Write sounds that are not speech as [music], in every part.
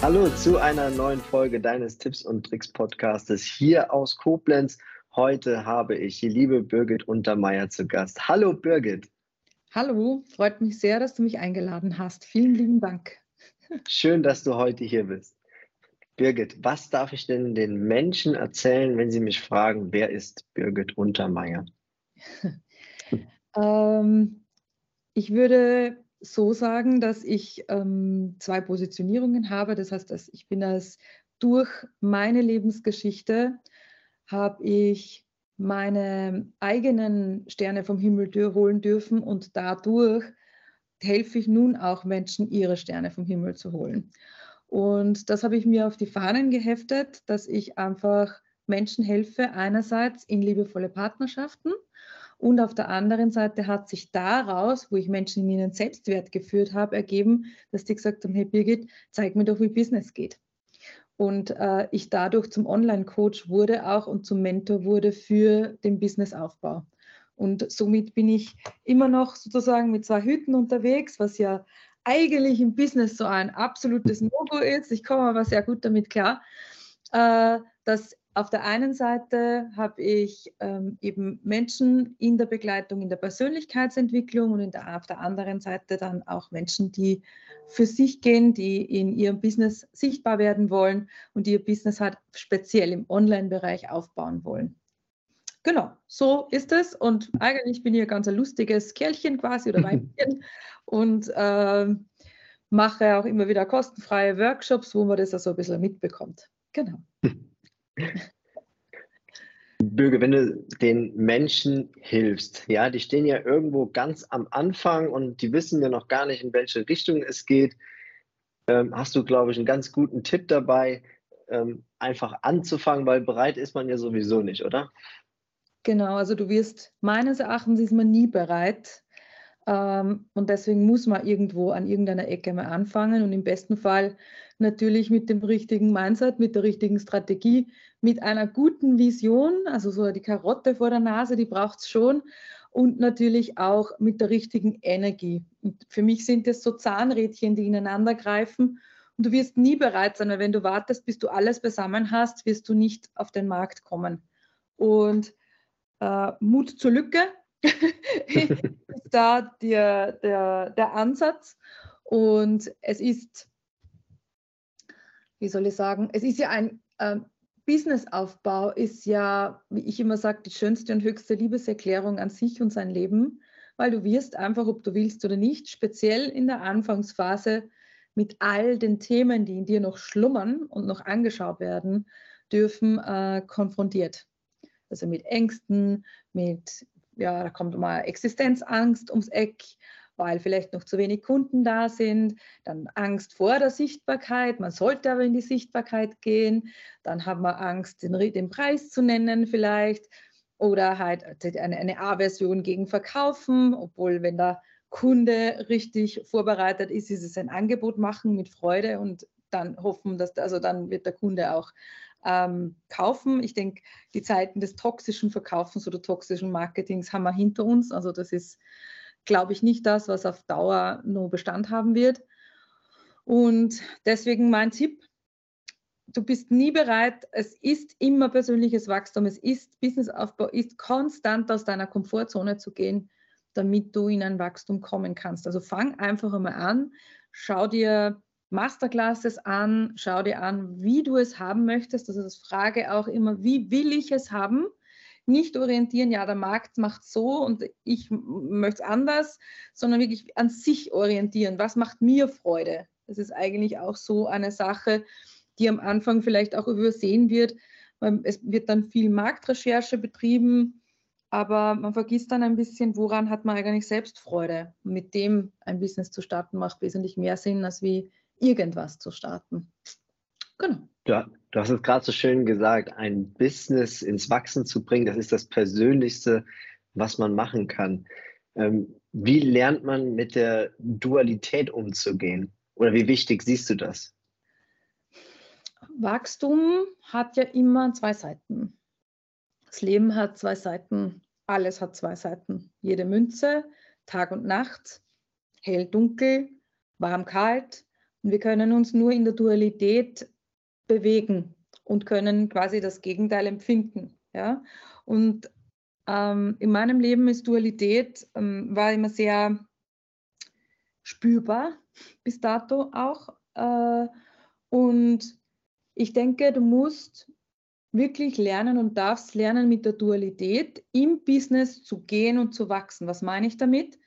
Hallo zu einer neuen Folge deines Tipps und Tricks Podcastes hier aus Koblenz. Heute habe ich die liebe Birgit Untermeier zu Gast. Hallo Birgit. Hallo, freut mich sehr, dass du mich eingeladen hast. Vielen lieben Dank. Schön, dass du heute hier bist. Birgit, was darf ich denn den Menschen erzählen, wenn sie mich fragen, wer ist Birgit Untermeier? [laughs] ähm, ich würde so sagen, dass ich ähm, zwei Positionierungen habe. Das heißt, dass ich bin als durch meine Lebensgeschichte habe ich meine eigenen Sterne vom Himmel holen dürfen und dadurch helfe ich nun auch Menschen, ihre Sterne vom Himmel zu holen. Und das habe ich mir auf die Fahnen geheftet, dass ich einfach Menschen helfe, einerseits in liebevolle Partnerschaften und auf der anderen Seite hat sich daraus, wo ich Menschen in ihren Selbstwert geführt habe, ergeben, dass die gesagt haben, hey Birgit, zeig mir doch, wie Business geht. Und äh, ich dadurch zum Online-Coach wurde auch und zum Mentor wurde für den Businessaufbau. Und somit bin ich immer noch sozusagen mit zwei Hüten unterwegs, was ja eigentlich im Business so ein absolutes No-Go ist. Ich komme aber sehr gut damit klar, äh, dass auf der einen Seite habe ich ähm, eben Menschen in der Begleitung, in der Persönlichkeitsentwicklung und der, auf der anderen Seite dann auch Menschen, die für sich gehen, die in ihrem Business sichtbar werden wollen und ihr Business halt speziell im Online-Bereich aufbauen wollen. Genau, so ist es. Und eigentlich bin ich ein ganz lustiges Kerlchen quasi oder [laughs] Weibchen und äh, mache auch immer wieder kostenfreie Workshops, wo man das also ein bisschen mitbekommt. Genau. Bürger, wenn du den Menschen hilfst, ja, die stehen ja irgendwo ganz am Anfang und die wissen ja noch gar nicht, in welche Richtung es geht, ähm, hast du, glaube ich, einen ganz guten Tipp dabei, ähm, einfach anzufangen, weil bereit ist man ja sowieso nicht, oder? Genau, also du wirst, meines Erachtens ist man nie bereit. Ähm, und deswegen muss man irgendwo an irgendeiner Ecke mal anfangen und im besten Fall natürlich mit dem richtigen Mindset, mit der richtigen Strategie, mit einer guten Vision, also so die Karotte vor der Nase, die braucht es schon und natürlich auch mit der richtigen Energie. Und für mich sind das so Zahnrädchen, die ineinander greifen und du wirst nie bereit sein, weil wenn du wartest, bis du alles beisammen hast, wirst du nicht auf den Markt kommen. Und äh, Mut zur Lücke [laughs] ist da der, der, der Ansatz. Und es ist wie soll ich sagen, es ist ja ein äh, Businessaufbau, ist ja, wie ich immer sage, die schönste und höchste Liebeserklärung an sich und sein Leben, weil du wirst einfach, ob du willst oder nicht, speziell in der Anfangsphase mit all den Themen, die in dir noch schlummern und noch angeschaut werden dürfen, äh, konfrontiert. Also mit Ängsten, mit, ja, da kommt mal Existenzangst ums Eck, weil vielleicht noch zu wenig Kunden da sind, dann Angst vor der Sichtbarkeit, man sollte aber in die Sichtbarkeit gehen, dann haben wir Angst, den, den Preis zu nennen vielleicht oder halt eine, eine Aversion gegen Verkaufen, obwohl wenn der Kunde richtig vorbereitet ist, ist es ein Angebot machen mit Freude und dann hoffen, dass also dann wird der Kunde auch ähm, kaufen. Ich denke, die Zeiten des toxischen Verkaufens oder toxischen Marketings haben wir hinter uns. Also das ist glaube ich, nicht das, was auf Dauer nur Bestand haben wird. Und deswegen mein Tipp, du bist nie bereit, es ist immer persönliches Wachstum, es ist Businessaufbau, ist konstant aus deiner Komfortzone zu gehen, damit du in ein Wachstum kommen kannst. Also fang einfach einmal an, schau dir Masterclasses an, schau dir an, wie du es haben möchtest. Also das frage auch immer, wie will ich es haben? Nicht orientieren, ja, der Markt macht so und ich möchte es anders, sondern wirklich an sich orientieren. Was macht mir Freude? Das ist eigentlich auch so eine Sache, die am Anfang vielleicht auch übersehen wird. Es wird dann viel Marktrecherche betrieben aber man vergisst dann ein bisschen, woran hat man eigentlich selbst Freude. mit dem ein Business zu starten macht wesentlich mehr Sinn, als wie irgendwas zu starten. Genau. Ja, du hast es gerade so schön gesagt, ein Business ins Wachsen zu bringen, das ist das Persönlichste, was man machen kann. Ähm, wie lernt man mit der Dualität umzugehen? Oder wie wichtig siehst du das? Wachstum hat ja immer zwei Seiten. Das Leben hat zwei Seiten, alles hat zwei Seiten. Jede Münze, Tag und Nacht, hell, dunkel, warm, kalt. Und wir können uns nur in der Dualität bewegen und können quasi das Gegenteil empfinden. Ja? Und ähm, in meinem Leben ist Dualität ähm, war immer sehr spürbar bis dato auch. Äh, und ich denke, du musst wirklich lernen und darfst lernen, mit der Dualität im Business zu gehen und zu wachsen. Was meine ich damit?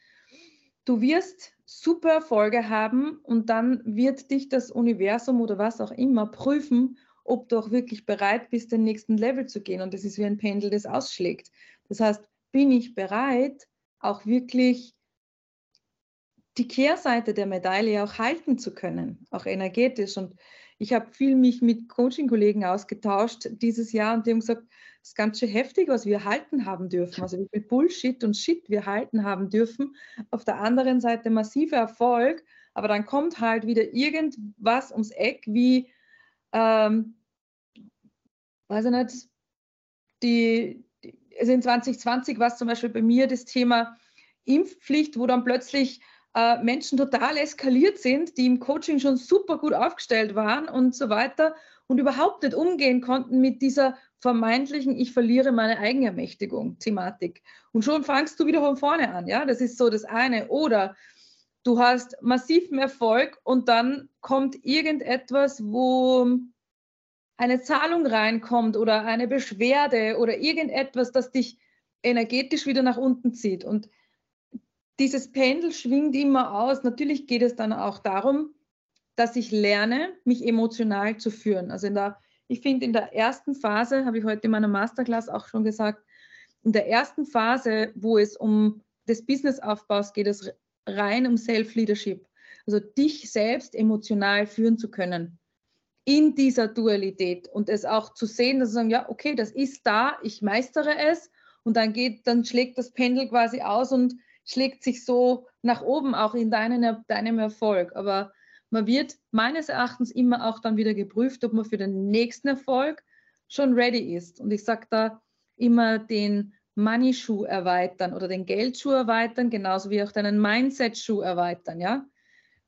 Du wirst super Erfolge haben und dann wird dich das Universum oder was auch immer prüfen, ob du auch wirklich bereit bist, den nächsten Level zu gehen. Und das ist wie ein Pendel, das ausschlägt. Das heißt, bin ich bereit, auch wirklich die Kehrseite der Medaille auch halten zu können, auch energetisch. Und ich habe viel mich mit Coaching-Kollegen ausgetauscht dieses Jahr und die haben gesagt, es ist ganz schön heftig, was wir halten haben dürfen. Also wie viel Bullshit und Shit wir halten haben dürfen. Auf der anderen Seite massiver Erfolg, aber dann kommt halt wieder irgendwas ums Eck wie, ähm, weiß ich nicht, die, die also in 2020 war es zum Beispiel bei mir das Thema Impfpflicht, wo dann plötzlich äh, Menschen total eskaliert sind, die im Coaching schon super gut aufgestellt waren und so weiter und überhaupt nicht umgehen konnten mit dieser vermeintlichen Ich verliere meine Eigenermächtigung Thematik. Und schon fangst du wieder von vorne an, ja, das ist so das eine. Oder du hast massiven Erfolg und dann kommt irgendetwas, wo eine Zahlung reinkommt oder eine Beschwerde oder irgendetwas, das dich energetisch wieder nach unten zieht. Und dieses Pendel schwingt immer aus. Natürlich geht es dann auch darum, dass ich lerne, mich emotional zu führen. Also in der, ich finde, in der ersten Phase, habe ich heute in meiner Masterclass auch schon gesagt, in der ersten Phase, wo es um des Businessaufbaus geht, es rein um Self-Leadership. Also dich selbst emotional führen zu können in dieser Dualität und es auch zu sehen, dass sie sagen, ja, okay, das ist da, ich meistere es und dann geht, dann schlägt das Pendel quasi aus und schlägt sich so nach oben auch in deinen, deinem Erfolg. Aber man wird meines Erachtens immer auch dann wieder geprüft, ob man für den nächsten Erfolg schon ready ist. Und ich sage da immer den Money-Schuh erweitern oder den Geldschuh erweitern, genauso wie auch deinen Mindset-Schuh erweitern. Ja?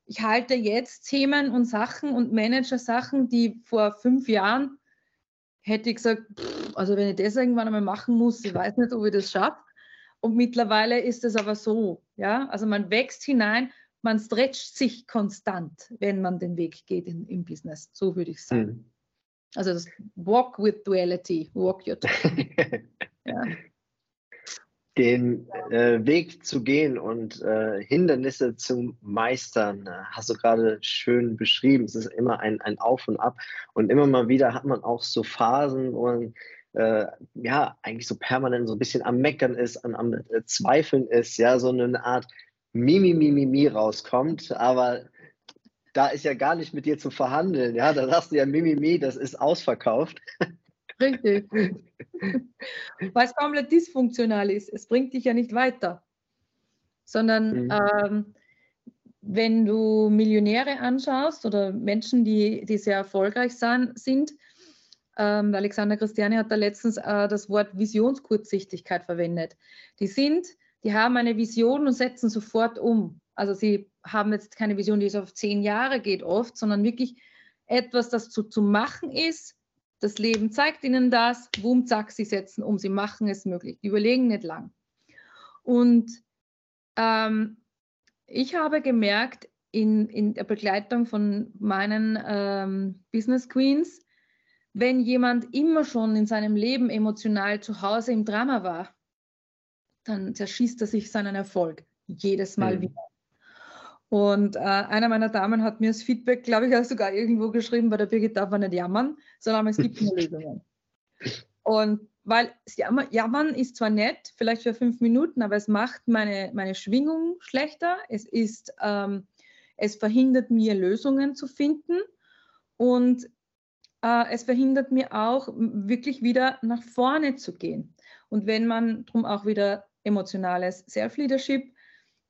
Ich halte jetzt Themen und Sachen und Manager-Sachen, die vor fünf Jahren hätte ich gesagt, pff, also wenn ich das irgendwann einmal machen muss, ich weiß nicht, ob ich das schaffe. Und mittlerweile ist es aber so, ja, also man wächst hinein, man stretcht sich konstant, wenn man den Weg geht in, im Business. So würde ich sagen. Mhm. Also das Walk with Duality, walk your talk. [laughs] ja. Den äh, Weg zu gehen und äh, Hindernisse zu meistern, äh, hast du gerade schön beschrieben. Es ist immer ein, ein Auf und Ab. Und immer mal wieder hat man auch so Phasen, wo man äh, ja, eigentlich so permanent so ein bisschen am Meckern ist, an, am äh, Zweifeln ist, ja, so eine Art Mimi, Mimi, Mimi rauskommt, aber da ist ja gar nicht mit dir zu verhandeln, ja, da sagst du ja Mimi, Mimi, das ist ausverkauft. Richtig. [laughs] Es komplett dysfunktional ist. Es bringt dich ja nicht weiter, sondern mhm. ähm, wenn du Millionäre anschaust oder Menschen, die, die sehr erfolgreich sind, ähm, Alexander Christiani hat da letztens äh, das Wort Visionskurzsichtigkeit verwendet. Die sind, die haben eine Vision und setzen sofort um. Also sie haben jetzt keine Vision, die so auf zehn Jahre geht oft, sondern wirklich etwas, das zu, zu machen ist. Das Leben zeigt ihnen das, boom, zack, sie setzen um, sie machen es möglich. Die überlegen nicht lang. Und ähm, ich habe gemerkt, in, in der Begleitung von meinen ähm, Business Queens, wenn jemand immer schon in seinem Leben emotional zu Hause im Drama war, dann zerschießt er sich seinen Erfolg jedes Mal mhm. wieder. Und äh, einer meiner Damen hat mir das Feedback, glaube ich, auch sogar irgendwo geschrieben, bei der Birgit darf man nicht jammern, sondern es gibt nur Lösungen. Und weil Jammern, Jammern ist zwar nett, vielleicht für fünf Minuten, aber es macht meine, meine Schwingung schlechter. Es, ist, ähm, es verhindert mir, Lösungen zu finden und äh, es verhindert mir auch, wirklich wieder nach vorne zu gehen. Und wenn man darum auch wieder emotionales Self-Leadership,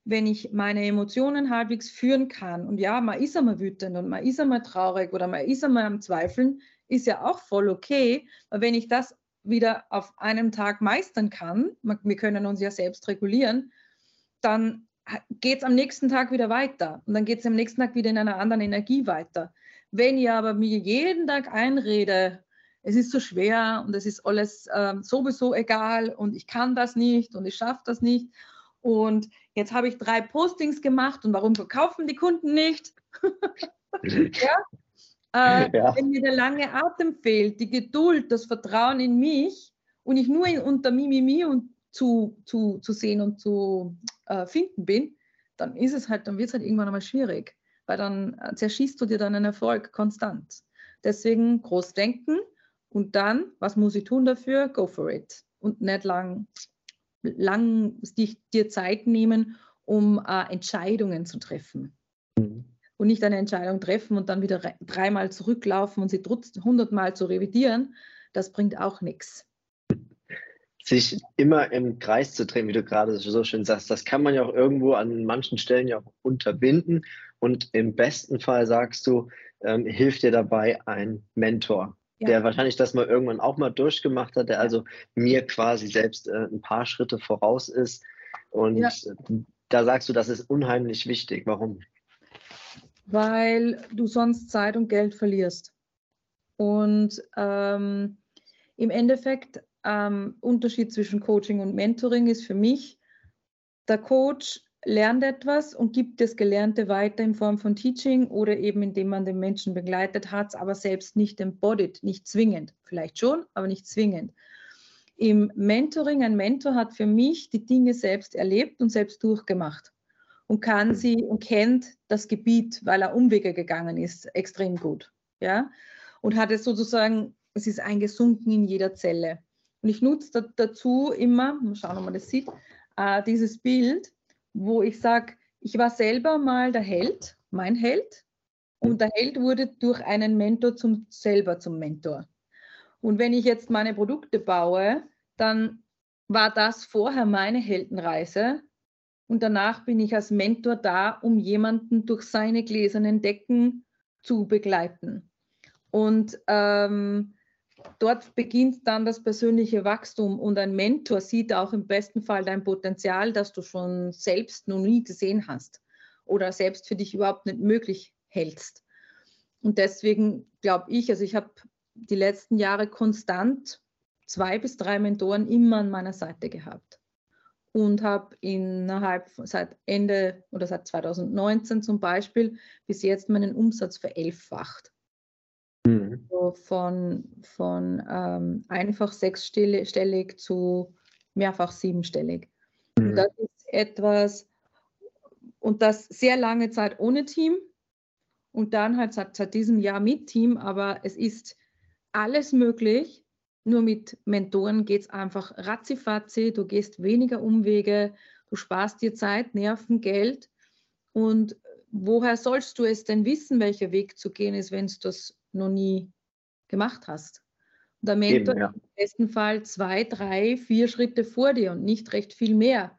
wenn ich meine Emotionen halbwegs führen kann und ja, man ist einmal wütend und man ist einmal traurig oder man ist einmal am Zweifeln, ist ja auch voll okay. Aber wenn ich das wieder auf einem Tag meistern kann, wir können uns ja selbst regulieren, dann geht es am nächsten Tag wieder weiter und dann geht es am nächsten Tag wieder in einer anderen Energie weiter. Wenn ich aber mir jeden Tag einrede, es ist so schwer und es ist alles äh, sowieso egal und ich kann das nicht und ich schaffe das nicht und jetzt habe ich drei Postings gemacht und warum verkaufen die Kunden nicht? [laughs] ja? Äh, ja. Wenn mir der lange Atem fehlt, die Geduld, das Vertrauen in mich und ich nur in, unter Mimimi und zu, zu, zu sehen und zu äh, finden bin, dann ist es halt, dann wird es halt irgendwann einmal schwierig, weil dann äh, zerschießt du dir dann einen Erfolg konstant. Deswegen groß denken und dann, was muss ich tun dafür? Go for it. Und nicht lang, lang dir Zeit nehmen, um äh, Entscheidungen zu treffen und nicht eine Entscheidung treffen und dann wieder dreimal zurücklaufen und sie hundertmal zu revidieren, das bringt auch nichts. Sich immer im Kreis zu drehen, wie du gerade so schön sagst, das kann man ja auch irgendwo an manchen Stellen ja auch unterbinden. Und im besten Fall sagst du, ähm, hilft dir dabei ein Mentor, ja. der wahrscheinlich das mal irgendwann auch mal durchgemacht hat, der also mir quasi selbst äh, ein paar Schritte voraus ist. Und ja. da sagst du, das ist unheimlich wichtig. Warum? weil du sonst Zeit und Geld verlierst. Und ähm, im Endeffekt, ähm, Unterschied zwischen Coaching und Mentoring ist für mich, der Coach lernt etwas und gibt das Gelernte weiter in Form von Teaching oder eben indem man den Menschen begleitet hat, aber selbst nicht embodied, nicht zwingend. Vielleicht schon, aber nicht zwingend. Im Mentoring, ein Mentor hat für mich die Dinge selbst erlebt und selbst durchgemacht und kann sie und kennt das Gebiet, weil er Umwege gegangen ist, extrem gut. Ja? Und hat es sozusagen, es ist eingesunken in jeder Zelle. Und ich nutze dazu immer, mal schauen, ob man das sieht, äh, dieses Bild, wo ich sage, ich war selber mal der Held, mein Held, und der Held wurde durch einen Mentor zum, selber zum Mentor. Und wenn ich jetzt meine Produkte baue, dann war das vorher meine Heldenreise und danach bin ich als Mentor da, um jemanden durch seine gläsernen Decken zu begleiten. Und ähm, dort beginnt dann das persönliche Wachstum und ein Mentor sieht auch im besten Fall dein Potenzial, das du schon selbst noch nie gesehen hast oder selbst für dich überhaupt nicht möglich hältst. Und deswegen glaube ich, also ich habe die letzten Jahre konstant zwei bis drei Mentoren immer an meiner Seite gehabt und habe innerhalb seit Ende oder seit 2019 zum Beispiel bis jetzt meinen Umsatz verelffacht. Mhm. So von von ähm, einfach sechsstellig zu mehrfach siebenstellig. Mhm. Und das ist etwas, und das sehr lange Zeit ohne Team und dann halt seit, seit diesem Jahr mit Team, aber es ist alles möglich nur mit Mentoren geht es einfach ratzifatzi, du gehst weniger Umwege, du sparst dir Zeit, Nerven, Geld. Und woher sollst du es denn wissen, welcher Weg zu gehen ist, wenn du das noch nie gemacht hast? Und der Mentor Eben, ja. im besten Fall zwei, drei, vier Schritte vor dir und nicht recht viel mehr,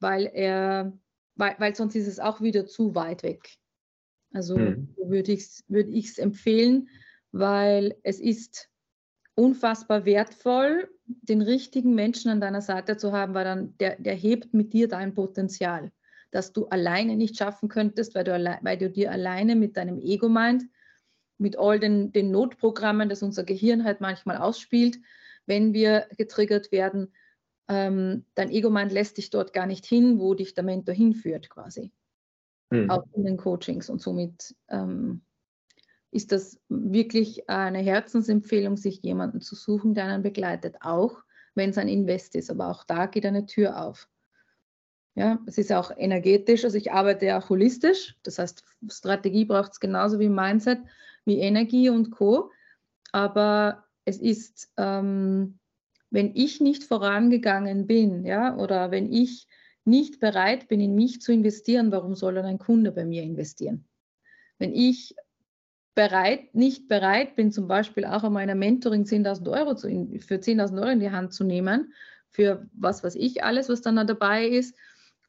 weil er, weil, weil sonst ist es auch wieder zu weit weg. Also hm. würde ich es würd empfehlen, weil es ist unfassbar wertvoll, den richtigen Menschen an deiner Seite zu haben, weil dann der, der hebt mit dir dein Potenzial, das du alleine nicht schaffen könntest, weil du, weil du dir alleine mit deinem Ego meint, mit all den, den Notprogrammen, das unser Gehirn halt manchmal ausspielt, wenn wir getriggert werden, ähm, dein Ego-Mind lässt dich dort gar nicht hin, wo dich der Mentor hinführt quasi. Mhm. Auch in den Coachings und somit ähm, ist das wirklich eine Herzensempfehlung, sich jemanden zu suchen, der einen begleitet, auch wenn es ein Invest ist. Aber auch da geht eine Tür auf. Ja, es ist auch energetisch, also ich arbeite ja auch holistisch, das heißt, Strategie braucht es genauso wie Mindset, wie Energie und Co. Aber es ist ähm, wenn ich nicht vorangegangen bin, ja, oder wenn ich nicht bereit bin, in mich zu investieren, warum soll dann ein Kunde bei mir investieren? Wenn ich bereit, nicht bereit bin, zum Beispiel auch an meiner Mentoring 10.000 Euro zu, für 10.000 Euro in die Hand zu nehmen, für was weiß ich alles, was dann da dabei ist,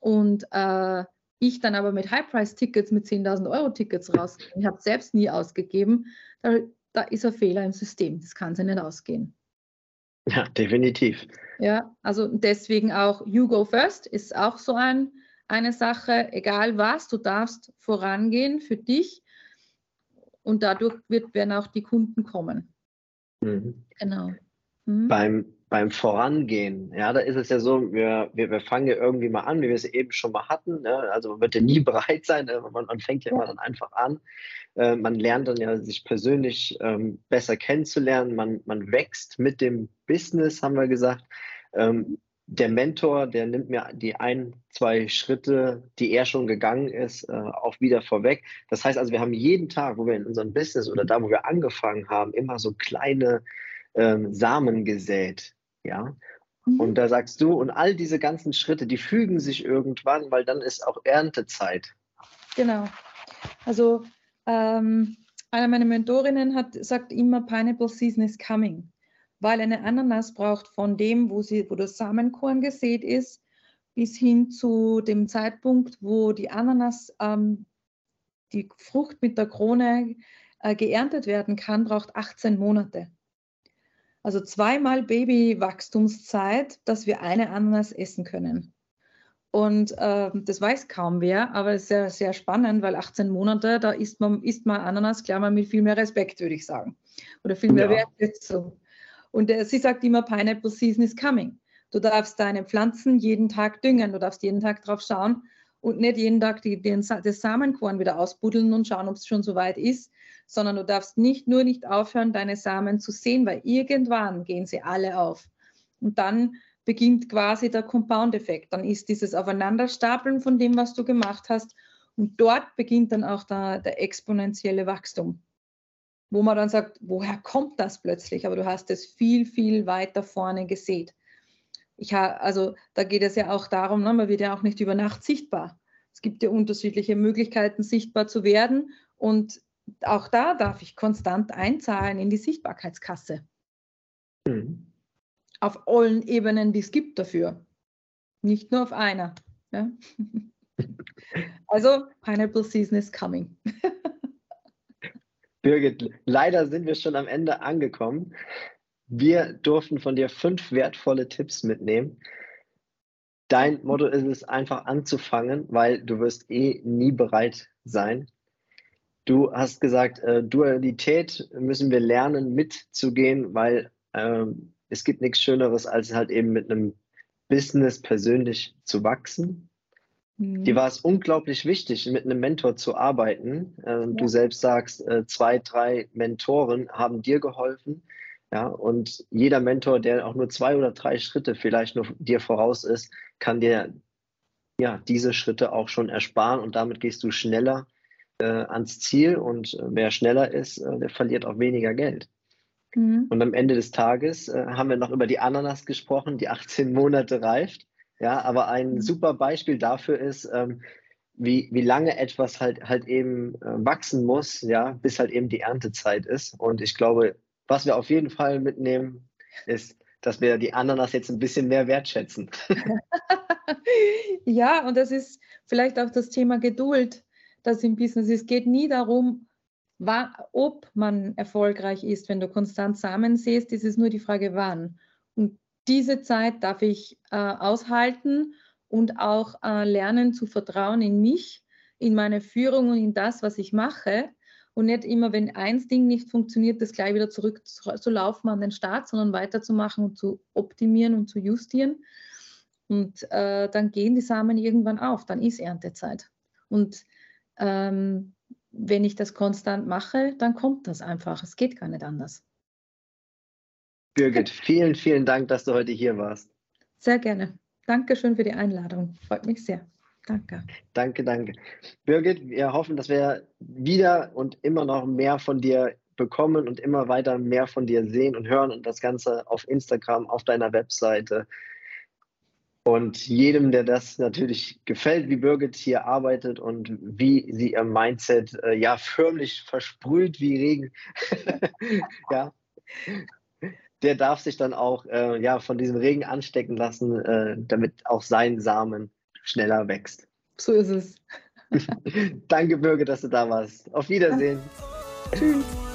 und äh, ich dann aber mit High-Price-Tickets, mit 10.000 Euro Tickets rausgehe, ich habe es selbst nie ausgegeben, da, da ist ein Fehler im System, das kann sich nicht ausgehen. Ja, definitiv. Ja, also deswegen auch You Go First ist auch so ein, eine Sache, egal was, du darfst vorangehen für dich und dadurch wird, werden auch die Kunden kommen. Mhm. Genau. Mhm. Beim, beim Vorangehen, ja, da ist es ja so, wir, wir, wir fangen ja irgendwie mal an, wie wir es eben schon mal hatten. Ne? Also man wird ja nie [laughs] bereit sein, ne? man, man fängt ja, immer dann einfach an. Äh, man lernt dann ja, sich persönlich ähm, besser kennenzulernen. Man, man wächst mit dem Business, haben wir gesagt. Ähm, der Mentor, der nimmt mir die ein, zwei Schritte, die er schon gegangen ist, äh, auch wieder vorweg. Das heißt also, wir haben jeden Tag, wo wir in unserem Business oder da, wo wir angefangen haben, immer so kleine ähm, Samen gesät. Ja. Mhm. Und da sagst du, und all diese ganzen Schritte, die fügen sich irgendwann, weil dann ist auch Erntezeit. Genau. Also ähm, eine meiner Mentorinnen hat, sagt immer, Pineapple Season is coming, weil eine Ananas braucht von dem, wo, sie, wo das Samenkorn gesät ist, bis hin zu dem Zeitpunkt, wo die Ananas, ähm, die Frucht mit der Krone äh, geerntet werden kann, braucht 18 Monate. Also zweimal Babywachstumszeit, dass wir eine Ananas essen können. Und äh, das weiß kaum wer, aber es ist sehr, sehr spannend, weil 18 Monate, da isst man, isst man Ananas, klar, mal mit viel mehr Respekt, würde ich sagen. Oder viel mehr ja. Wertschätzung. Und äh, sie sagt immer, Pineapple Season is coming. Du darfst deine Pflanzen jeden Tag düngen, du darfst jeden Tag drauf schauen und nicht jeden Tag die, den, das Samenkorn wieder ausbuddeln und schauen, ob es schon so weit ist, sondern du darfst nicht nur nicht aufhören, deine Samen zu sehen, weil irgendwann gehen sie alle auf. Und dann beginnt quasi der Compound-Effekt. Dann ist dieses Aufeinanderstapeln von dem, was du gemacht hast. Und dort beginnt dann auch der, der exponentielle Wachstum, wo man dann sagt, woher kommt das plötzlich? Aber du hast es viel, viel weiter vorne gesät. Ich ha, also da geht es ja auch darum, ne, man wird ja auch nicht über Nacht sichtbar. Es gibt ja unterschiedliche Möglichkeiten, sichtbar zu werden. Und auch da darf ich konstant einzahlen in die Sichtbarkeitskasse. Mhm auf allen Ebenen, die es gibt dafür. Nicht nur auf einer. Ja? [laughs] Also, Pineapple Season is coming. [laughs] Birgit, leider sind wir schon am Ende angekommen. Wir durften von dir fünf wertvolle Tipps mitnehmen. Dein Motto ist es, einfach anzufangen, weil du wirst eh nie bereit sein. Du hast gesagt, äh, Dualität müssen wir lernen mitzugehen, weil ähm, es gibt nichts Schöneres, als halt eben mit einem Business persönlich zu wachsen. Mhm. Dir war es unglaublich wichtig, mit einem Mentor zu arbeiten. Ähm, ja. Du selbst sagst, äh, zwei, drei Mentoren haben dir geholfen. Ja, und jeder Mentor, der auch nur zwei oder drei Schritte vielleicht nur dir voraus ist, kann dir ja, diese Schritte auch schon ersparen und damit gehst du schneller äh, ans Ziel und äh, wer schneller ist, äh, der verliert auch weniger Geld. Mhm. Und am Ende des Tages äh, haben wir noch über die Ananas gesprochen, die [laughs] 18 Monate reift. Ja, aber ein mhm. super Beispiel dafür ist, ähm, wie, wie lange etwas halt, halt eben wachsen muss, ja, bis halt eben die Erntezeit ist. Und ich glaube, was wir auf jeden Fall mitnehmen, ist, dass wir die Ananas jetzt ein bisschen mehr wertschätzen. [laughs] ja, und das ist vielleicht auch das Thema Geduld, das im Business ist. Es geht nie darum, war, ob man erfolgreich ist, wenn du konstant Samen siehst, ist es nur die Frage, wann. Und diese Zeit darf ich äh, aushalten und auch äh, lernen zu vertrauen in mich, in meine Führung und in das, was ich mache. Und nicht immer, wenn eins Ding nicht funktioniert, das gleich wieder zurück zu laufen an den Start, sondern weiterzumachen und zu optimieren und zu justieren. Und äh, dann gehen die Samen irgendwann auf, dann ist Erntezeit. Und ähm, wenn ich das konstant mache, dann kommt das einfach. Es geht gar nicht anders. Birgit, vielen, vielen Dank, dass du heute hier warst. Sehr gerne. Dankeschön für die Einladung. Freut mich sehr. Danke. Danke, danke. Birgit, wir hoffen, dass wir wieder und immer noch mehr von dir bekommen und immer weiter mehr von dir sehen und hören und das Ganze auf Instagram, auf deiner Webseite. Und jedem, der das natürlich gefällt, wie Birgit hier arbeitet und wie sie ihr Mindset äh, ja förmlich versprüht wie Regen, [laughs] ja, der darf sich dann auch äh, ja, von diesem Regen anstecken lassen, äh, damit auch sein Samen schneller wächst. So ist es. [laughs] Danke, Birgit, dass du da warst. Auf Wiedersehen. Tschüss.